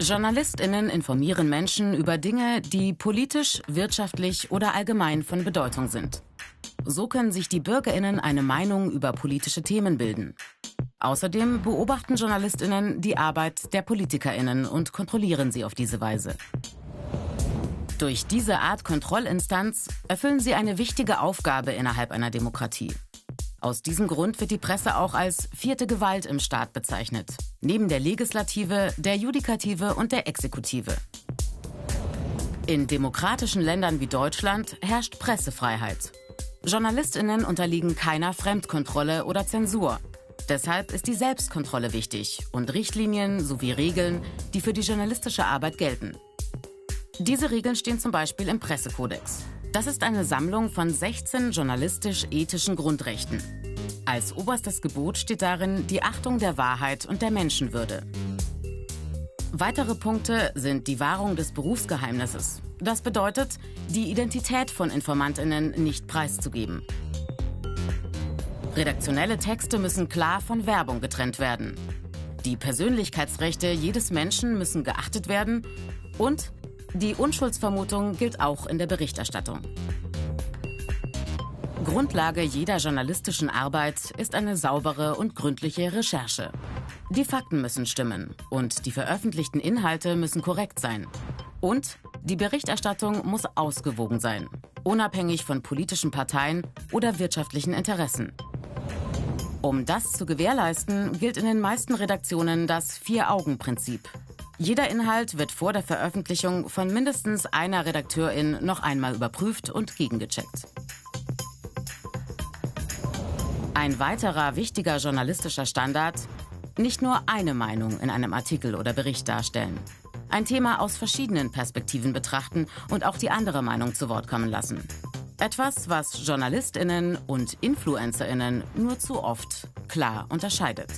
JournalistInnen informieren Menschen über Dinge, die politisch, wirtschaftlich oder allgemein von Bedeutung sind. So können sich die BürgerInnen eine Meinung über politische Themen bilden. Außerdem beobachten JournalistInnen die Arbeit der PolitikerInnen und kontrollieren sie auf diese Weise. Durch diese Art Kontrollinstanz erfüllen sie eine wichtige Aufgabe innerhalb einer Demokratie. Aus diesem Grund wird die Presse auch als vierte Gewalt im Staat bezeichnet, neben der Legislative, der Judikative und der Exekutive. In demokratischen Ländern wie Deutschland herrscht Pressefreiheit. Journalistinnen unterliegen keiner Fremdkontrolle oder Zensur. Deshalb ist die Selbstkontrolle wichtig und Richtlinien sowie Regeln, die für die journalistische Arbeit gelten. Diese Regeln stehen zum Beispiel im Pressekodex. Das ist eine Sammlung von 16 journalistisch-ethischen Grundrechten. Als oberstes Gebot steht darin die Achtung der Wahrheit und der Menschenwürde. Weitere Punkte sind die Wahrung des Berufsgeheimnisses. Das bedeutet, die Identität von Informantinnen nicht preiszugeben. Redaktionelle Texte müssen klar von Werbung getrennt werden. Die Persönlichkeitsrechte jedes Menschen müssen geachtet werden und die Unschuldsvermutung gilt auch in der Berichterstattung. Grundlage jeder journalistischen Arbeit ist eine saubere und gründliche Recherche. Die Fakten müssen stimmen und die veröffentlichten Inhalte müssen korrekt sein. Und die Berichterstattung muss ausgewogen sein, unabhängig von politischen Parteien oder wirtschaftlichen Interessen. Um das zu gewährleisten, gilt in den meisten Redaktionen das Vier-Augen-Prinzip. Jeder Inhalt wird vor der Veröffentlichung von mindestens einer Redakteurin noch einmal überprüft und gegengecheckt. Ein weiterer wichtiger journalistischer Standard, nicht nur eine Meinung in einem Artikel oder Bericht darstellen. Ein Thema aus verschiedenen Perspektiven betrachten und auch die andere Meinung zu Wort kommen lassen. Etwas, was Journalistinnen und Influencerinnen nur zu oft klar unterscheidet.